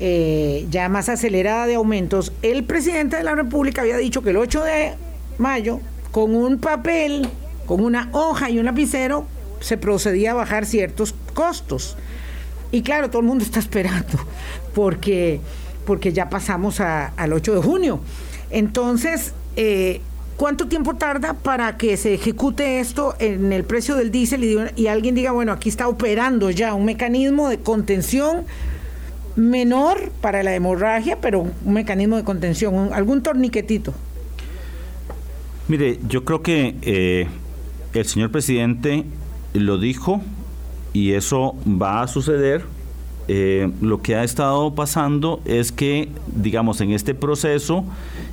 eh, ya más acelerada de aumentos, el presidente de la República había dicho que el 8 de mayo, con un papel, con una hoja y un lapicero, se procedía a bajar ciertos costos. Y claro, todo el mundo está esperando, porque, porque ya pasamos al 8 de junio. Entonces, eh, ¿Cuánto tiempo tarda para que se ejecute esto en el precio del diésel y, alguien diga, bueno, aquí está operando ya un mecanismo de contención menor para la hemorragia, pero un mecanismo de contención, algún torniquetito? Mire, yo creo que eh, el señor presidente lo dijo y eso va a suceder. Eh, lo que ha estado pasando es que, digamos, en este proceso,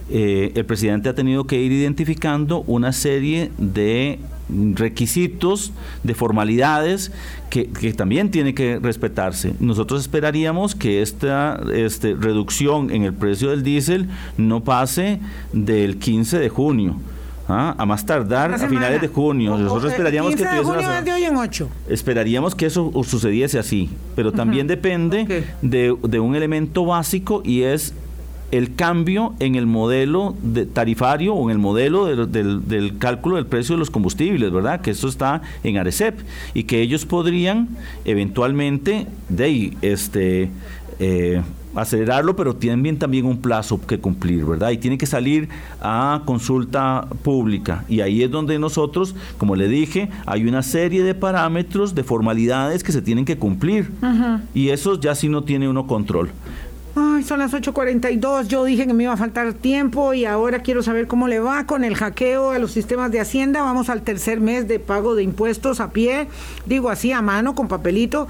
eh, el presidente ha tenido que ir identificando una serie de requisitos, de formalidades que, también tiene que respetarse. Nosotros esperaríamos que esta este, reducción en el precio del diésel no pase del 15 de junio. ¿Ah? a más tardar a finales de junio. Nosotros esperaríamos que de junio de hoy en 8. Esperaríamos que eso sucediese así, pero también depende de, de, un elemento básico y es el cambio en el modelo de tarifario o en el modelo del, cálculo del precio de los combustibles, ¿verdad? Que eso está en Arecep y que ellos podrían eventualmente de este eh, acelerarlo, pero tienen también un plazo que cumplir, ¿verdad? Y tiene que salir a consulta pública. Y ahí es donde nosotros, como le dije, hay una serie de parámetros, de formalidades que se tienen que cumplir. Y eso ya sí no tiene uno control. Ay, son las 8.42. Yo dije que me iba a faltar tiempo y ahora quiero saber cómo le va con el hackeo a los sistemas de Hacienda. Vamos al tercer mes de pago de impuestos a pie, digo así, a mano, con papelito.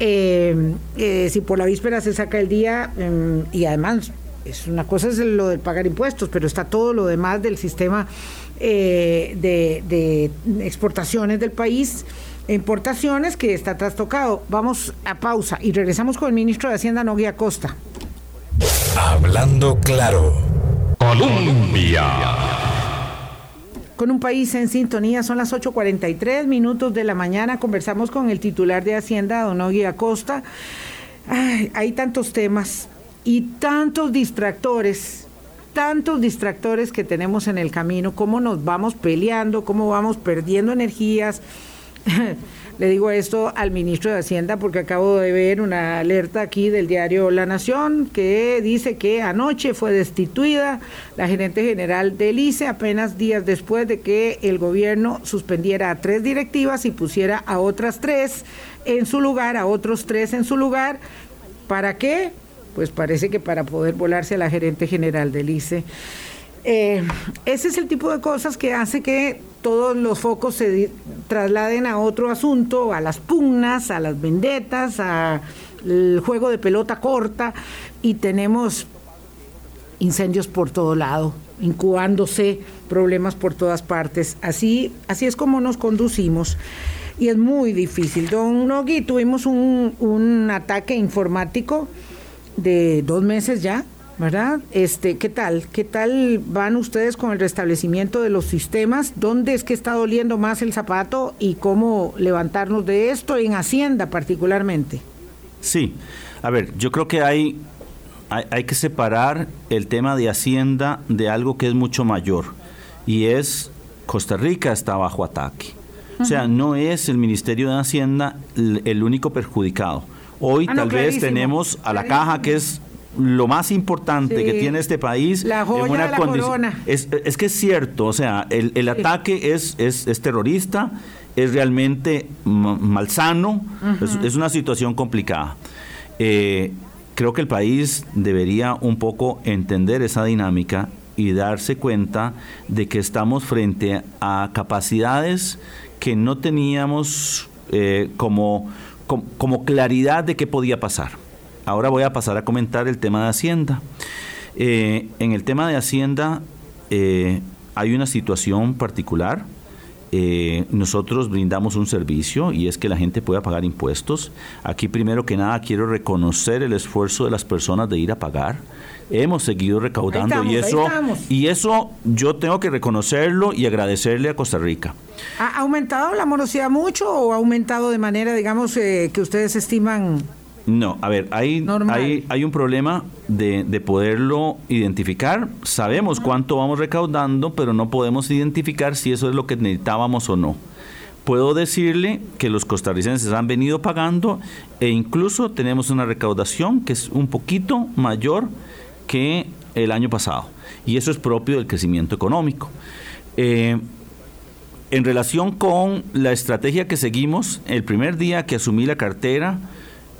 Eh, eh, si por la víspera se saca el día em, y además es una cosa es lo de pagar impuestos, pero está todo lo demás del sistema eh, de, exportaciones del país importaciones que está trastocado. Vamos a pausa y regresamos con el ministro de Hacienda, Nogui Acosta. Hablando claro. Colombia. Con un país en sintonía, son las 8.43 minutos de la mañana. Conversamos con el titular de Hacienda, Don Ogui Acosta. hay tantos temas y tantos distractores, tantos distractores que tenemos en el camino, cómo nos vamos peleando, cómo vamos perdiendo energías. Le digo esto al ministro de Hacienda porque acabo de ver una alerta aquí del diario La Nación que dice que anoche fue destituida la gerente general del ICE apenas días después de que el gobierno suspendiera a tres directivas y pusiera a otras tres en su lugar, a otros tres en su lugar. ¿Para qué? Pues parece que para poder volarse a la gerente general del ICE. Eh, ese es el tipo de cosas que hace que todos los focos se trasladen a otro asunto, a las pugnas, a las vendetas, al juego de pelota corta y tenemos incendios por todo lado, incubándose problemas por todas partes. Así, así es como nos conducimos y es muy difícil. Don Nogui, tuvimos un, un ataque informático de dos meses ya, ¿verdad? Este, ¿qué tal? ¿Qué tal van ustedes con el restablecimiento de los sistemas? ¿Dónde es que está doliendo más el zapato y cómo levantarnos de esto en Hacienda particularmente? Sí, a ver, yo creo que hay, hay, que separar el tema de Hacienda de algo que es mucho mayor y es Costa Rica está bajo ataque. O sea, no es el Ministerio de Hacienda el, único perjudicado. Hoy ah, tal vez tenemos a la caja que es lo más importante que tiene este país la en una condición. Es, es, que es cierto, o sea, el, el ataque es, es, es, terrorista, es realmente malsano, es, una situación complicada. Eh, creo que el país debería un poco entender esa dinámica y darse cuenta de que estamos frente a capacidades que no teníamos eh, como, como claridad de qué podía pasar. Ahora voy a pasar a comentar el tema de Hacienda. Eh, en el tema de Hacienda eh, hay una situación particular. Eh, nosotros brindamos un servicio y es que la gente pueda pagar impuestos. Aquí primero que nada quiero reconocer el esfuerzo de las personas de ir a pagar. Hemos seguido recaudando y eso y eso yo tengo que reconocerlo y agradecerle a Costa Rica. ¿Ha aumentado la morosidad mucho o ha aumentado de manera, digamos, que ustedes estiman no, a ver, hay, hay, hay, un problema de, de poderlo identificar. Sabemos cuánto vamos recaudando, pero no podemos identificar si eso es lo que necesitábamos o no. Puedo decirle que los costarricenses han venido pagando e incluso tenemos una recaudación que es un poquito mayor que el año pasado. Y eso es propio del crecimiento económico. Eh, en relación con la estrategia que seguimos, el primer día que asumí la cartera,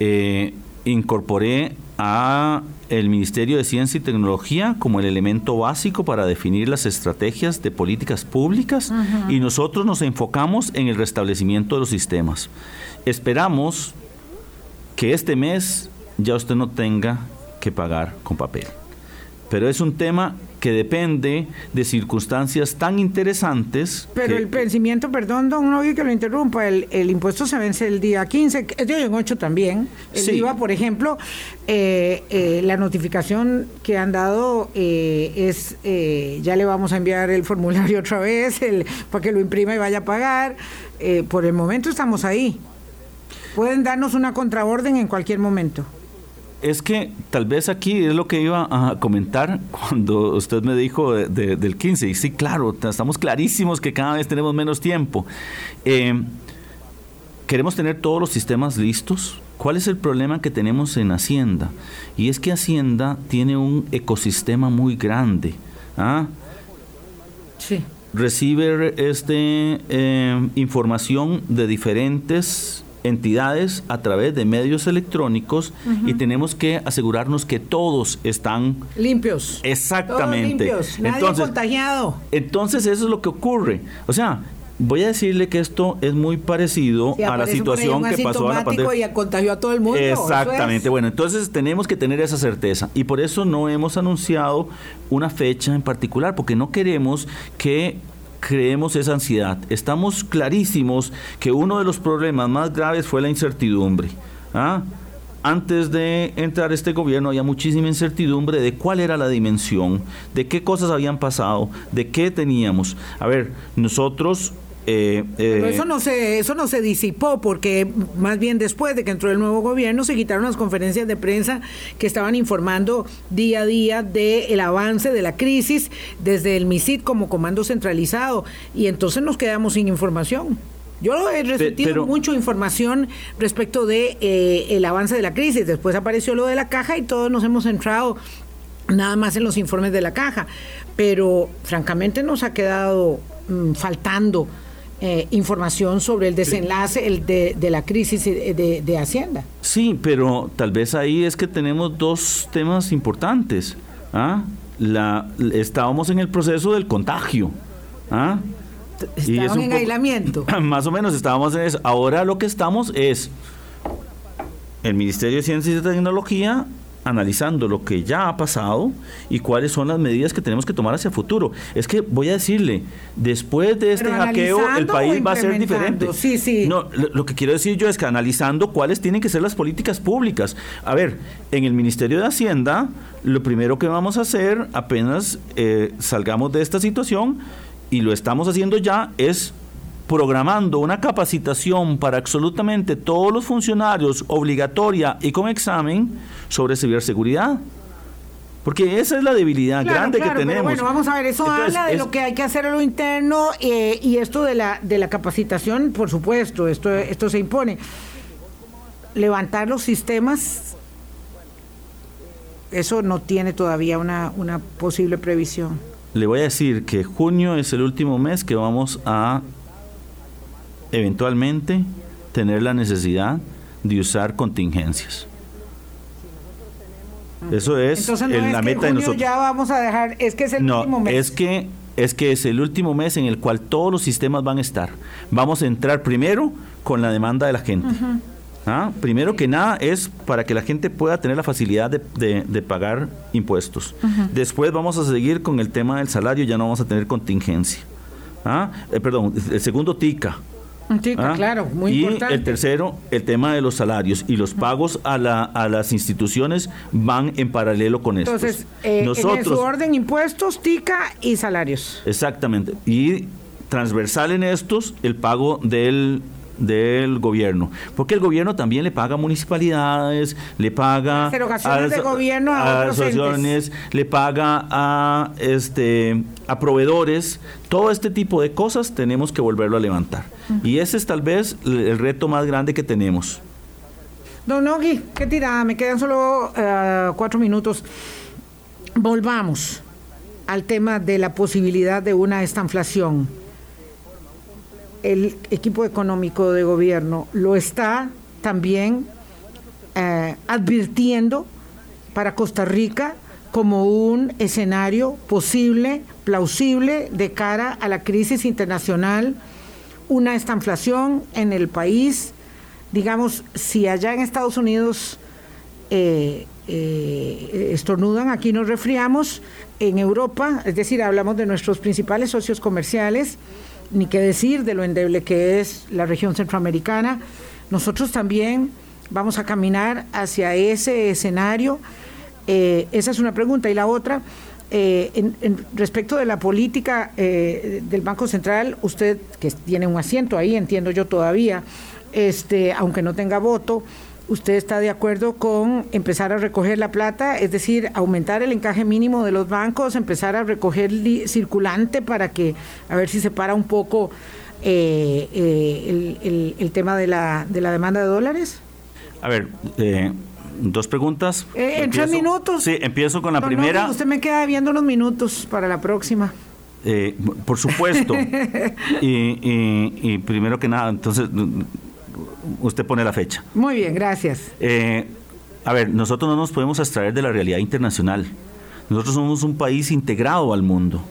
eh, incorporé a el Ministerio de Ciencia y Tecnología como el elemento básico para definir las estrategias de políticas públicas y nosotros nos enfocamos en el restablecimiento de los sistemas. Esperamos que este mes ya usted no tenga que pagar con papel. Pero es un tema que depende de circunstancias tan interesantes. Pero el vencimiento, perdón, don Nogui, que lo interrumpa, el, impuesto se vence el día 15, el día 8 también. El IVA, por ejemplo, eh, eh, la notificación que han dado eh, es, ya le vamos a enviar el formulario otra vez el, para que lo imprima y vaya a pagar. por el momento estamos ahí. Pueden darnos una contraorden en cualquier momento es que tal vez aquí es lo que iba a comentar cuando usted me dijo del 15. Y sí, claro, estamos clarísimos que cada vez tenemos menos tiempo. Eh, queremos tener todos los sistemas listos. ¿Cuál es el problema que tenemos en Hacienda? Y es que Hacienda tiene un ecosistema muy grande. ¿ah? Sí. Recibe este, eh, información de diferentes entidades a través de medios electrónicos y tenemos que asegurarnos que todos están limpios. Exactamente. limpios, nadie entonces, contagiado. Entonces eso es lo que ocurre. O sea, Voy a decirle que esto es muy parecido a la situación que pasó a la pandemia. Y contagió a todo el mundo. Exactamente. Bueno, entonces tenemos que tener esa certeza. Y por eso no hemos anunciado una fecha en particular, porque no queremos que creemos esa ansiedad. Estamos clarísimos que uno de los problemas más graves fue la incertidumbre. ¿ah? Antes de entrar este gobierno había muchísima incertidumbre de cuál era la dimensión, de qué cosas habían pasado, de qué teníamos. A ver, nosotros eh, eh, eso no se eso no se disipó porque más bien después de que entró el nuevo gobierno se quitaron las conferencias de prensa que estaban informando día a día del avance de la crisis desde el MISID como comando centralizado y entonces nos quedamos sin información. Yo he recibido mucha información respecto de eh, el avance de la crisis. Después apareció lo de la caja y todos nos hemos centrado nada más en los informes de la caja. Pero francamente nos ha quedado mm, faltando eh, información sobre el desenlace el de, la crisis de, Hacienda. Sí, pero tal vez ahí es que tenemos dos temas importantes. ¿ah? La, estábamos en el proceso del contagio. ¿ah? Estaban en aislamiento. Más o menos estábamos en eso. Ahora lo que estamos es el Ministerio de Ciencia y Tecnología analizando lo que ya ha pasado y cuáles son las medidas que tenemos que tomar hacia el futuro. Es que voy a decirle, después de este hackeo, el país va a ser diferente. Sí, sí. No, lo, que quiero decir yo es que analizando cuáles tienen que ser las políticas públicas. A ver, en el Ministerio de Hacienda, lo primero que vamos a hacer apenas eh, salgamos de esta situación, y lo estamos haciendo ya, es programando una capacitación para absolutamente todos los funcionarios obligatoria y con examen sobre ciberseguridad. Porque esa es la debilidad grande que tenemos. bueno, vamos a ver, eso habla de lo que hay que hacer a lo interno eh, y esto de la, de la capacitación, por supuesto, esto, esto se impone. Levantar los sistemas, eso no tiene todavía una, una posible previsión. Le voy a decir que junio es el último mes que vamos a eventualmente tener la necesidad de usar contingencias. Eso es la meta de nosotros. Ya vamos a dejar, es que es el último mes. Es que es que es el último mes en el cual todos los sistemas van a estar. Vamos a entrar primero con la demanda de la gente. ¿Ah? Primero que nada es para que la gente pueda tener la facilidad de, pagar impuestos. Después vamos a seguir con el tema del salario, ya no vamos a tener contingencia. ¿Ah? Eh, perdón, el segundo TICA. Ah, claro, muy y importante. el tercero, el tema de los salarios y los pagos a, la, a las instituciones van en paralelo con esto. Entonces, eh, en su orden impuestos, TICA y salarios. Exactamente. Y transversal en estos, el pago del del gobierno, porque el gobierno también le paga a municipalidades, le paga a, de gobierno a, asociaciones, le paga a este a proveedores, todo este tipo de cosas tenemos que volverlo a levantar. Y ese es tal vez el reto más grande que tenemos. Don Nogui, qué tirada, me quedan solo eh, cuatro minutos. Volvamos al tema de la posibilidad de una estanflación el equipo económico de gobierno lo está también eh, advirtiendo para Costa Rica como un escenario posible, plausible, de cara a la crisis internacional, una estanflación en el país. Digamos, si allá en Estados Unidos eh, eh, estornudan, aquí nos resfriamos, en Europa, es decir, hablamos de nuestros principales socios comerciales, ni qué decir de lo endeble que es la región centroamericana, nosotros también vamos a caminar hacia ese escenario. Eh, esa es una pregunta. Y la otra, eh, en, respecto de la política eh, del Banco Central, usted que tiene un asiento ahí, entiendo yo todavía, este, aunque no tenga voto, ¿Usted está de acuerdo con empezar a recoger la plata, es decir, aumentar el encaje mínimo de los bancos, empezar a recoger circulante para que, a ver si se para un poco eh, eh, el, tema de la, de la demanda de dólares? A ver, eh, dos preguntas. en tres minutos. Sí, empiezo con la primera. usted me queda viendo unos minutos para la próxima. por supuesto. y primero que nada, entonces usted pone la fecha. Muy bien, gracias. Eh, a ver, nosotros no nos podemos abstraer de la realidad internacional. Nosotros somos un país integrado al mundo.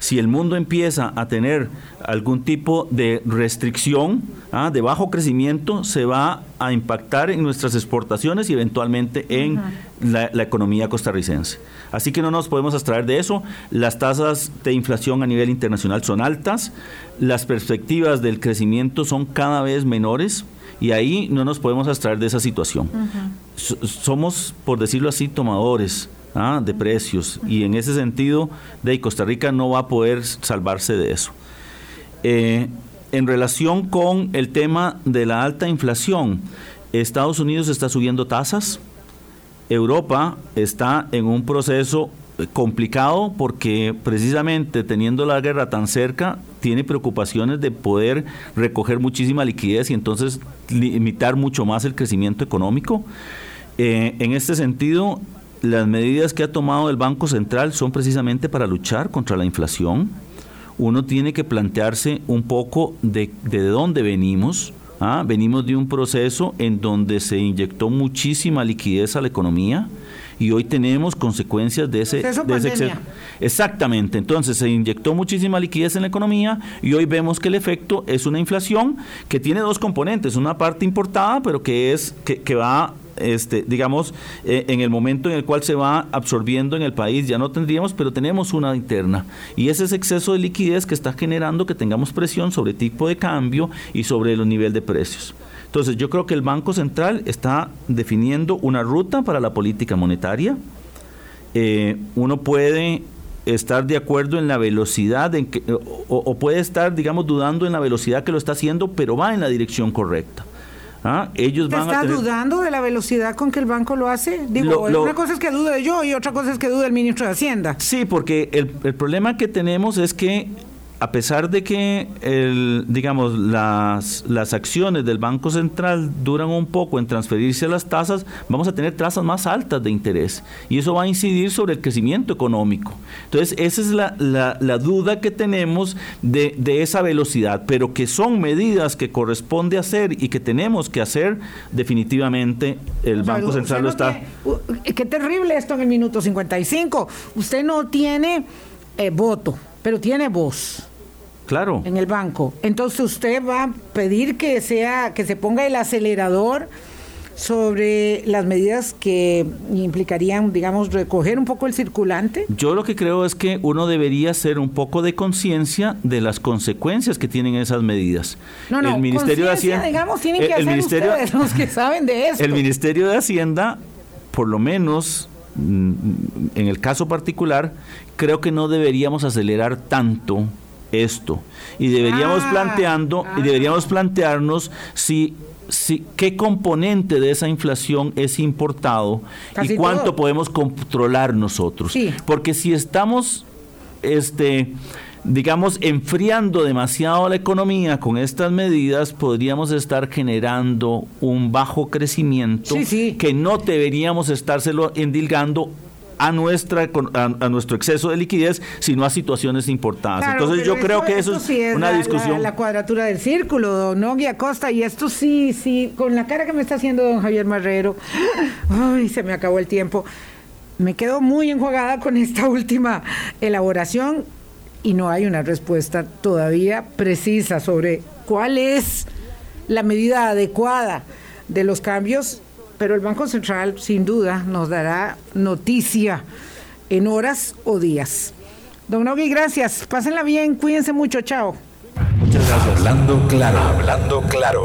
Si el mundo empieza a tener algún tipo de restricción ¿ah? de bajo crecimiento, se va a impactar en nuestras exportaciones y eventualmente en la, la, economía costarricense. Así que no nos podemos abstraer de eso. Las tasas de inflación a nivel internacional son altas, las perspectivas del crecimiento son cada vez menores. Y ahí no nos podemos abstraer de esa situación. Somos, por decirlo así, tomadores ¿ah? de precios y en ese sentido, de Costa Rica no va a poder salvarse de eso. Eh, en relación con el tema de la alta inflación, Estados Unidos está subiendo tasas, Europa está en un proceso complicado porque precisamente teniendo la guerra tan cerca, tiene preocupaciones de poder recoger muchísima liquidez y entonces limitar mucho más el crecimiento económico. Eh, en este sentido, las medidas que ha tomado el Banco Central son precisamente para luchar contra la inflación. Uno tiene que plantearse un poco de, de dónde venimos. ¿ah? Venimos de un proceso en donde se inyectó muchísima liquidez a la economía y hoy tenemos consecuencias de ese, de ese exceso. Exactamente, entonces se inyectó muchísima liquidez en la economía y hoy vemos que el efecto es una inflación que tiene dos componentes, una parte importada, pero que es que, que va este, digamos, eh, en el momento en el cual se va absorbiendo en el país, ya no tendríamos, pero tenemos una interna. Y ese es exceso de liquidez que está generando que tengamos presión sobre tipo de cambio y sobre el nivel de precios. Entonces yo creo que el Banco Central está definiendo una ruta para la política monetaria. Eh, uno puede estar de acuerdo en la velocidad en que, o, puede estar, digamos, dudando en la velocidad que lo está haciendo, pero va en la dirección correcta. ¿Ah? Ellos van ¿Está dudando de la velocidad con que el banco lo hace? Digo, una cosa es que dude yo y otra cosa es que dude el ministro de Hacienda. Sí, porque el, el problema que tenemos es que a pesar de que el, digamos las, las acciones del Banco Central duran un poco en transferirse a las tasas, vamos a tener tasas más altas de interés y eso va a incidir sobre el crecimiento económico. Entonces, esa es la, la, duda que tenemos de, de, esa velocidad, pero que son medidas que corresponde hacer y que tenemos que hacer, definitivamente el Banco Central lo está... qué terrible esto en el minuto 55. Usted no tiene eh, voto, pero tiene voz. Claro. En el banco. Entonces usted va a pedir que sea, que se ponga el acelerador sobre las medidas que implicarían, digamos, recoger un poco el circulante? Yo lo que creo es que uno debería hacer un poco de conciencia de las consecuencias que tienen esas medidas. No, no, el Ministerio de Hacienda, digamos, tienen que hacer ustedes los que saben de eso. El Ministerio de Hacienda, por lo menos mm, en el caso particular, creo que no deberíamos acelerar tanto esto. Y deberíamos ah, planteando y deberíamos plantearnos si si, qué componente de esa inflación es importado y cuánto podemos controlar nosotros. Porque si estamos, este, digamos, enfriando demasiado la economía con estas medidas, podríamos estar generando un bajo crecimiento que no deberíamos estárselo endilgando a, nuestra, a, nuestro exceso de liquidez, sino a situaciones importantes. Entonces yo creo que eso es, una discusión. La, cuadratura del círculo, don Nogui Acosta, y esto sí, sí, con la cara que me está haciendo don Javier Marrero, ay, se me acabó el tiempo. me quedo muy enjuagada con esta última elaboración y no hay una respuesta todavía precisa sobre cuál es la medida adecuada de los cambios, pero el Banco Central sin duda nos dará noticia en horas o días. Don Nogui, gracias. Pásenla bien, cuídense mucho, chao. Muchas gracias. Hablando claro, hablando claro.